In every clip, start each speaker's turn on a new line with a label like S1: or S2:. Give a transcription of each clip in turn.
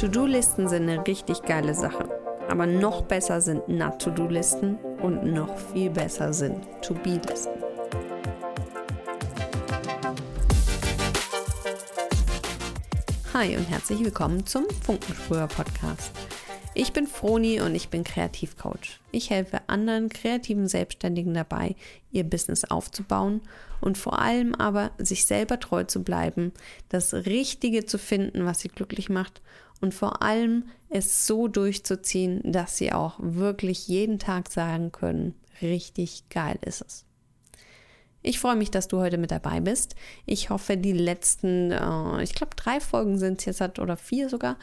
S1: To-Do-Listen sind eine richtig geile Sache. Aber noch besser sind Not-To-Do-Listen und noch viel besser sind To-Be-Listen. Hi und herzlich willkommen zum Funkensprüher Podcast. Ich bin Froni und ich bin Kreativcoach. Ich helfe anderen kreativen Selbstständigen dabei, ihr Business aufzubauen und vor allem aber sich selber treu zu bleiben, das Richtige zu finden, was sie glücklich macht und vor allem es so durchzuziehen, dass sie auch wirklich jeden Tag sagen können, richtig geil ist es. Ich freue mich, dass du heute mit dabei bist. Ich hoffe, die letzten, äh, ich glaube, drei Folgen sind es jetzt oder vier sogar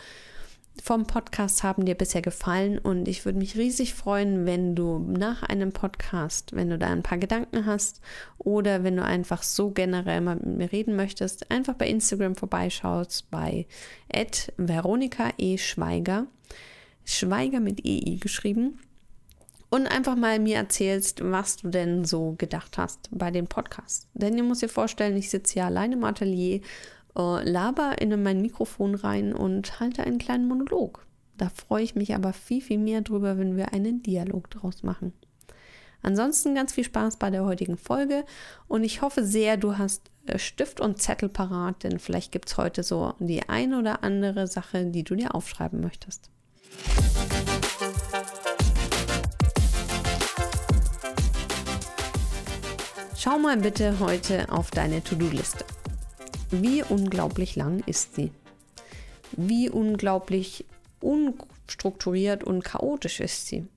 S1: vom Podcast haben dir bisher gefallen und ich würde mich riesig freuen, wenn du nach einem Podcast, wenn du da ein paar Gedanken hast oder wenn du einfach so generell mal mit mir reden möchtest, einfach bei Instagram vorbeischaust bei Veronika E. Schweiger, Schweiger mit EI geschrieben und einfach mal mir erzählst, was du denn so gedacht hast bei dem Podcast. Denn ihr müsst dir vorstellen, ich sitze hier alleine im Atelier äh, laber in mein Mikrofon rein und halte einen kleinen Monolog. Da freue ich mich aber viel, viel mehr drüber, wenn wir einen Dialog draus machen. Ansonsten ganz viel Spaß bei der heutigen Folge und ich hoffe sehr, du hast äh, Stift und Zettel parat, denn vielleicht gibt es heute so die eine oder andere Sache, die du dir aufschreiben möchtest. Schau mal bitte heute auf deine To-Do-Liste. Wie unglaublich lang ist sie? Wie unglaublich unstrukturiert und chaotisch ist sie?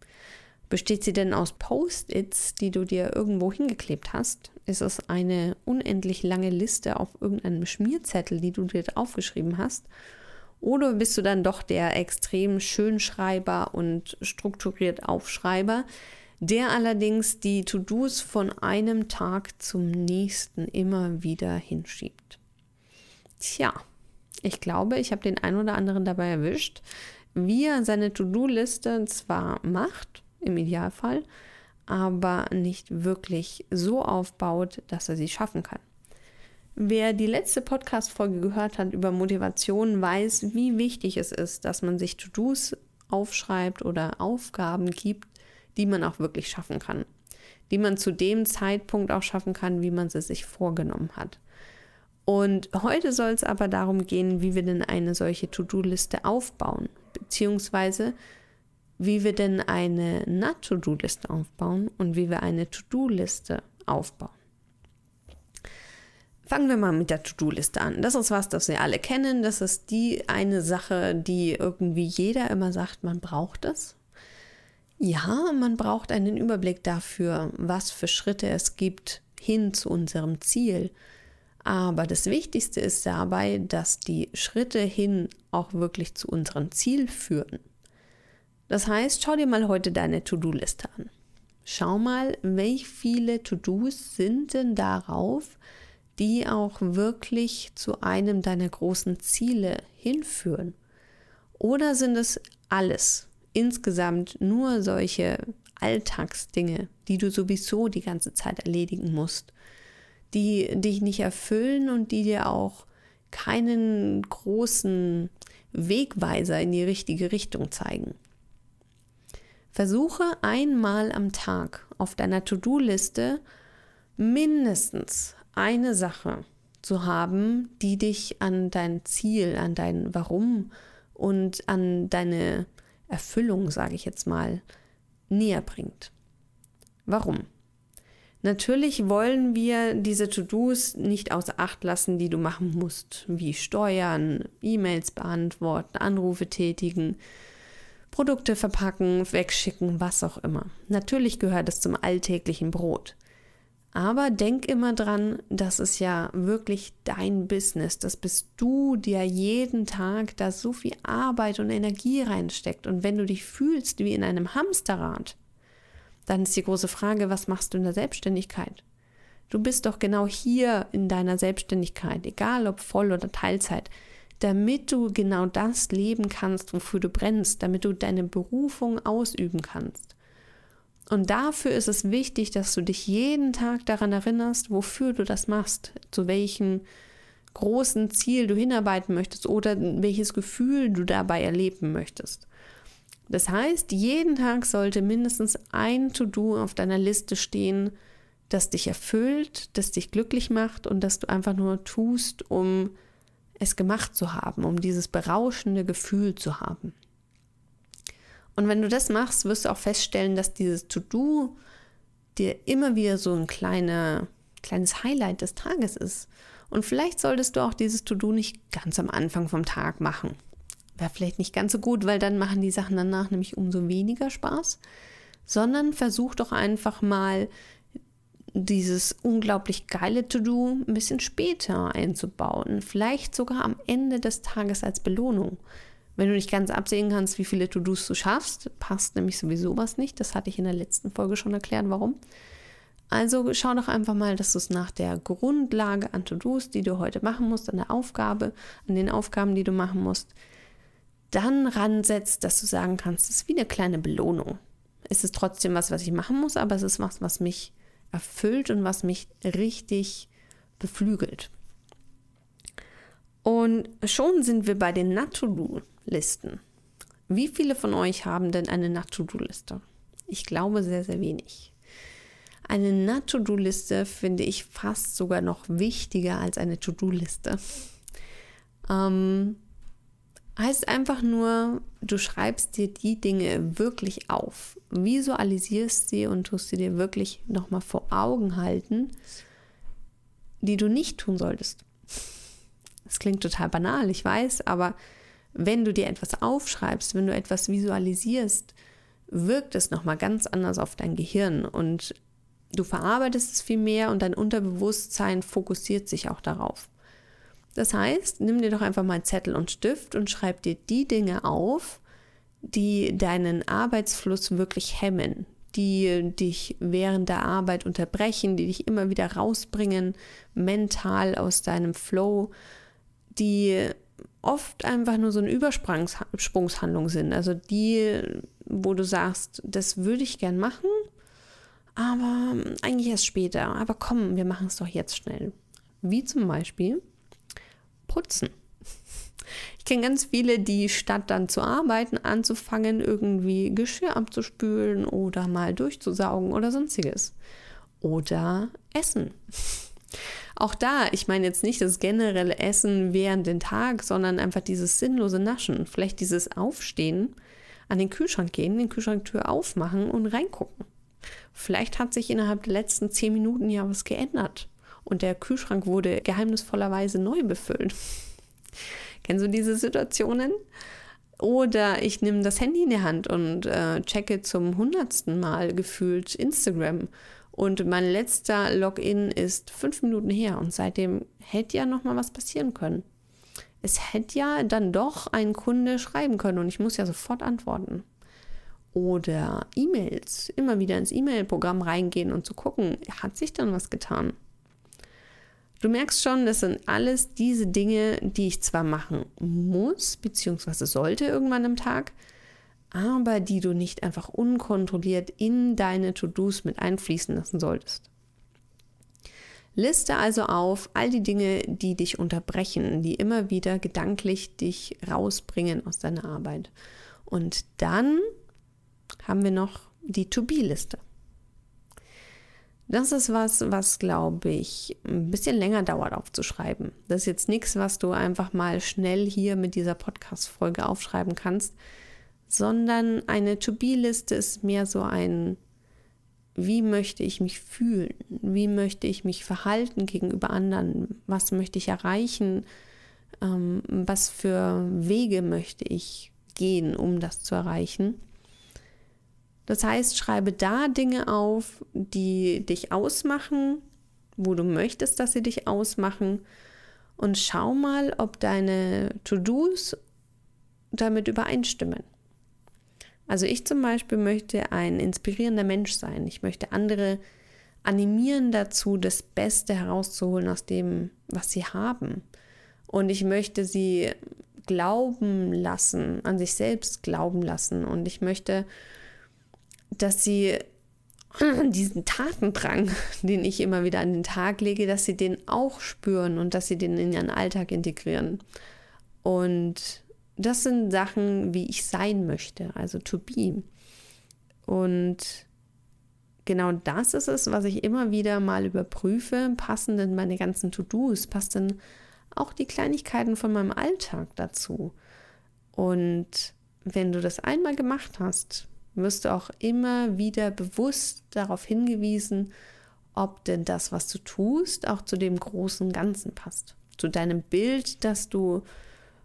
S1: Besteht sie denn aus Post-its, die du dir irgendwo hingeklebt hast? Ist es eine unendlich lange Liste auf irgendeinem Schmierzettel, die du dir aufgeschrieben hast? Oder bist du dann doch der extrem Schönschreiber und strukturiert Aufschreiber, der allerdings die To-Dos von einem Tag zum nächsten immer wieder hinschiebt? Tja, ich glaube, ich habe den einen oder anderen dabei erwischt, wie er seine To-Do-Liste zwar macht, im Idealfall, aber nicht wirklich so aufbaut, dass er sie schaffen kann. Wer die letzte Podcast-Folge gehört hat über Motivation, weiß, wie wichtig es ist, dass man sich To-Dos aufschreibt oder Aufgaben gibt, die man auch wirklich schaffen kann. Die man zu dem Zeitpunkt auch schaffen kann, wie man sie sich vorgenommen hat. Und heute soll es aber darum gehen, wie wir denn eine solche To-Do-Liste aufbauen, beziehungsweise wie wir denn eine Not-To-Do-Liste aufbauen und wie wir eine To-Do-Liste aufbauen. Fangen wir mal mit der To-Do-Liste an. Das ist was, das wir alle kennen. Das ist die eine Sache, die irgendwie jeder immer sagt, man braucht es. Ja, man braucht einen Überblick dafür, was für Schritte es gibt hin zu unserem Ziel aber das Wichtigste ist dabei, dass die Schritte hin auch wirklich zu unserem Ziel führen. Das heißt, schau dir mal heute deine To-Do-Liste an. Schau mal, wie viele To-Dos sind denn darauf, die auch wirklich zu einem deiner großen Ziele hinführen? Oder sind es alles insgesamt nur solche Alltagsdinge, die du sowieso die ganze Zeit erledigen musst? Die dich nicht erfüllen und die dir auch keinen großen Wegweiser in die richtige Richtung zeigen. Versuche einmal am Tag auf deiner To-Do-Liste mindestens eine Sache zu haben, die dich an dein Ziel, an dein Warum und an deine Erfüllung, sage ich jetzt mal, näher bringt. Warum? Natürlich wollen wir diese To-Dos nicht außer Acht lassen, die du machen musst, wie Steuern, E-Mails beantworten, Anrufe tätigen, Produkte verpacken, wegschicken, was auch immer. Natürlich gehört es zum alltäglichen Brot. Aber denk immer dran, das ist ja wirklich dein Business. Das bist du, der jeden Tag da so viel Arbeit und Energie reinsteckt. Und wenn du dich fühlst wie in einem Hamsterrad, dann ist die große Frage, was machst du in der Selbstständigkeit? Du bist doch genau hier in deiner Selbstständigkeit, egal ob Voll- oder Teilzeit, damit du genau das leben kannst, wofür du brennst, damit du deine Berufung ausüben kannst. Und dafür ist es wichtig, dass du dich jeden Tag daran erinnerst, wofür du das machst, zu welchem großen Ziel du hinarbeiten möchtest oder welches Gefühl du dabei erleben möchtest. Das heißt, jeden Tag sollte mindestens ein To-Do auf deiner Liste stehen, das dich erfüllt, das dich glücklich macht und das du einfach nur tust, um es gemacht zu haben, um dieses berauschende Gefühl zu haben. Und wenn du das machst, wirst du auch feststellen, dass dieses To-Do dir immer wieder so ein kleiner, kleines Highlight des Tages ist. Und vielleicht solltest du auch dieses To-Do nicht ganz am Anfang vom Tag machen. Wäre vielleicht nicht ganz so gut, weil dann machen die Sachen danach nämlich umso weniger Spaß. Sondern versuch doch einfach mal dieses unglaublich geile To-Do ein bisschen später einzubauen. Vielleicht sogar am Ende des Tages als Belohnung. Wenn du nicht ganz absehen kannst, wie viele To-Dos du schaffst, passt nämlich sowieso was nicht. Das hatte ich in der letzten Folge schon erklärt, warum. Also schau doch einfach mal, dass du es nach der Grundlage an To-Dos, die du heute machen musst, an der Aufgabe, an den Aufgaben, die du machen musst, dann ransetzt, dass du sagen kannst, es ist wie eine kleine Belohnung. Es ist trotzdem was, was ich machen muss, aber es ist was, was mich erfüllt und was mich richtig beflügelt. Und schon sind wir bei den Not-to-Do-Listen. Wie viele von euch haben denn eine Not-to-Do-Liste? Ich glaube sehr, sehr wenig. Eine Not-to-Do-Liste finde ich fast sogar noch wichtiger als eine To-Do-Liste. Ähm, heißt einfach nur, du schreibst dir die Dinge wirklich auf, visualisierst sie und tust sie dir wirklich nochmal vor Augen halten, die du nicht tun solltest. Das klingt total banal, ich weiß, aber wenn du dir etwas aufschreibst, wenn du etwas visualisierst, wirkt es nochmal ganz anders auf dein Gehirn und du verarbeitest es viel mehr und dein Unterbewusstsein fokussiert sich auch darauf. Das heißt, nimm dir doch einfach mal Zettel und Stift und schreib dir die Dinge auf, die deinen Arbeitsfluss wirklich hemmen, die dich während der Arbeit unterbrechen, die dich immer wieder rausbringen, mental aus deinem Flow, die oft einfach nur so eine Übersprungshandlung sind. Also die, wo du sagst, das würde ich gern machen, aber eigentlich erst später. Aber komm, wir machen es doch jetzt schnell. Wie zum Beispiel putzen. Ich kenne ganz viele, die statt dann zu arbeiten, anzufangen, irgendwie Geschirr abzuspülen oder mal durchzusaugen oder sonstiges. Oder essen. Auch da, ich meine jetzt nicht das generelle Essen während den Tag, sondern einfach dieses sinnlose Naschen. Vielleicht dieses Aufstehen, an den Kühlschrank gehen, den Kühlschranktür aufmachen und reingucken. Vielleicht hat sich innerhalb der letzten zehn Minuten ja was geändert und der Kühlschrank wurde geheimnisvollerweise neu befüllt. Kennst du diese Situationen? Oder ich nehme das Handy in die Hand und äh, checke zum hundertsten Mal gefühlt Instagram. Und mein letzter Login ist fünf Minuten her und seitdem hätte ja noch mal was passieren können. Es hätte ja dann doch ein Kunde schreiben können und ich muss ja sofort antworten. Oder E-Mails, immer wieder ins E-Mail-Programm reingehen und zu gucken, hat sich dann was getan? Du merkst schon, das sind alles diese Dinge, die ich zwar machen muss, beziehungsweise sollte irgendwann am Tag, aber die du nicht einfach unkontrolliert in deine To-Dos mit einfließen lassen solltest. Liste also auf all die Dinge, die dich unterbrechen, die immer wieder gedanklich dich rausbringen aus deiner Arbeit. Und dann haben wir noch die To-Be-Liste. Das ist was, was glaube ich ein bisschen länger dauert aufzuschreiben. Das ist jetzt nichts, was du einfach mal schnell hier mit dieser Podcast-Folge aufschreiben kannst, sondern eine To-Be-Liste ist mehr so ein, wie möchte ich mich fühlen? Wie möchte ich mich verhalten gegenüber anderen? Was möchte ich erreichen? Ähm, was für Wege möchte ich gehen, um das zu erreichen? Das heißt, schreibe da Dinge auf, die dich ausmachen, wo du möchtest, dass sie dich ausmachen und schau mal, ob deine To-Dos damit übereinstimmen. Also ich zum Beispiel möchte ein inspirierender Mensch sein. Ich möchte andere animieren dazu, das Beste herauszuholen aus dem, was sie haben. Und ich möchte sie glauben lassen, an sich selbst glauben lassen. Und ich möchte dass sie diesen Tatendrang, den ich immer wieder an den Tag lege, dass sie den auch spüren und dass sie den in ihren Alltag integrieren. Und das sind Sachen, wie ich sein möchte, also to be. Und genau das ist es, was ich immer wieder mal überprüfe, passen denn meine ganzen To-Dos, passt denn auch die Kleinigkeiten von meinem Alltag dazu. Und wenn du das einmal gemacht hast, wirst du auch immer wieder bewusst darauf hingewiesen, ob denn das, was du tust, auch zu dem großen Ganzen passt. Zu deinem Bild, das du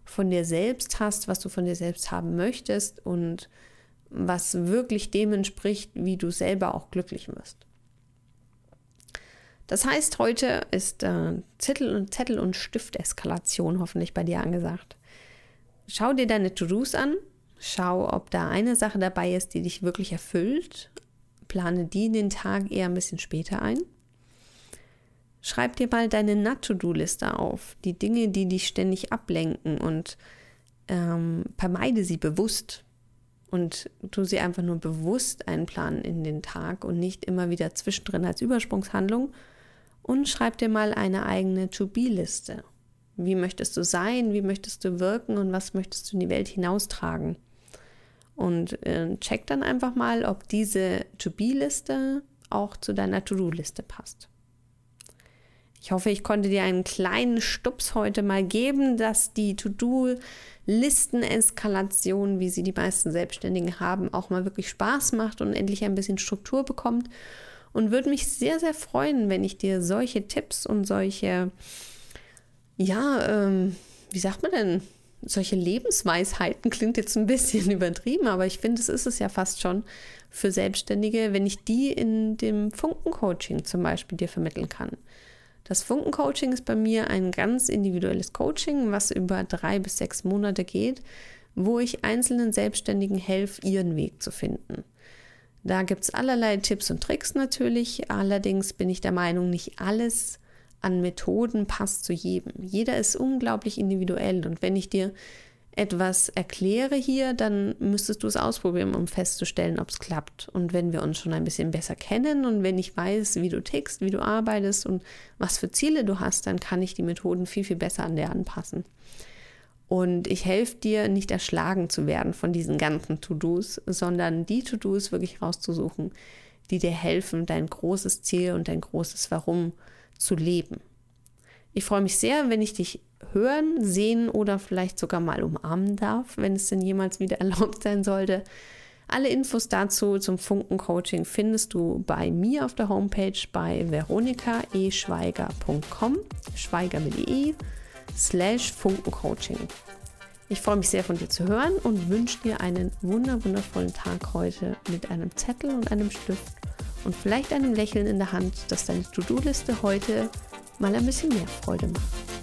S1: von dir selbst hast, was du von dir selbst haben möchtest und was wirklich dem entspricht, wie du selber auch glücklich wirst. Das heißt, heute ist äh, Zettel und Zettel und Stifteskalation hoffentlich bei dir angesagt. Schau dir deine To-Dos an, schau, ob da eine Sache dabei ist, die dich wirklich erfüllt. Plane die den Tag eher ein bisschen später ein. Schreib dir mal deine Not-To-Do-Liste auf, die Dinge, die dich ständig ablenken und ähm, vermeide sie bewusst und tu sie einfach nur bewusst einplanen in den Tag und nicht immer wieder zwischendrin als Übersprungshandlung. Und schreib dir mal eine eigene To-Be-Liste. Wie möchtest du sein? Wie möchtest du wirken? Und was möchtest du in die Welt hinaustragen? Und äh, check dann einfach mal, ob diese To-Be-Liste auch zu deiner To-Do-Liste passt. Ich hoffe, ich konnte dir einen kleinen Stups heute mal geben, dass die To-Do-Listen-Eskalation, wie sie die meisten Selbstständigen haben, auch mal wirklich Spaß macht und endlich ein bisschen Struktur bekommt. Und würde mich sehr, sehr freuen, wenn ich dir solche Tipps und solche, ja, ähm, wie sagt man denn, solche Lebensweisheiten klingt jetzt ein bisschen übertrieben, aber ich finde, es ist es ja fast schon für Selbstständige, wenn ich die in dem Funken-Coaching zum Beispiel dir vermitteln kann. Das Funken-Coaching ist bei mir ein ganz individuelles Coaching, was über drei bis sechs Monate geht, wo ich einzelnen Selbstständigen helfe, ihren Weg zu finden. Da gibt es allerlei Tipps und Tricks natürlich, allerdings bin ich der Meinung, nicht alles an Methoden passt zu jedem. Jeder ist unglaublich individuell und wenn ich dir etwas erkläre hier, dann müsstest du es ausprobieren, um festzustellen, ob es klappt. Und wenn wir uns schon ein bisschen besser kennen und wenn ich weiß, wie du tickst, wie du arbeitest und was für Ziele du hast, dann kann ich die Methoden viel, viel besser an dir anpassen. Und ich helfe dir, nicht erschlagen zu werden von diesen ganzen To-Dos, sondern die To-Dos wirklich rauszusuchen, die dir helfen, dein großes Ziel und dein großes Warum zu leben. Ich freue mich sehr, wenn ich dich hören, sehen oder vielleicht sogar mal umarmen darf, wenn es denn jemals wieder erlaubt sein sollte. Alle Infos dazu zum Funken-Coaching findest du bei mir auf der Homepage bei veronikaeschweiger.com, Schweiger mit E, slash Funken-Coaching. Ich freue mich sehr von dir zu hören und wünsche dir einen wundervollen Tag heute mit einem Zettel und einem Stift und vielleicht einem Lächeln in der Hand, dass deine To-Do-Liste heute mal ein bisschen mehr Freude macht.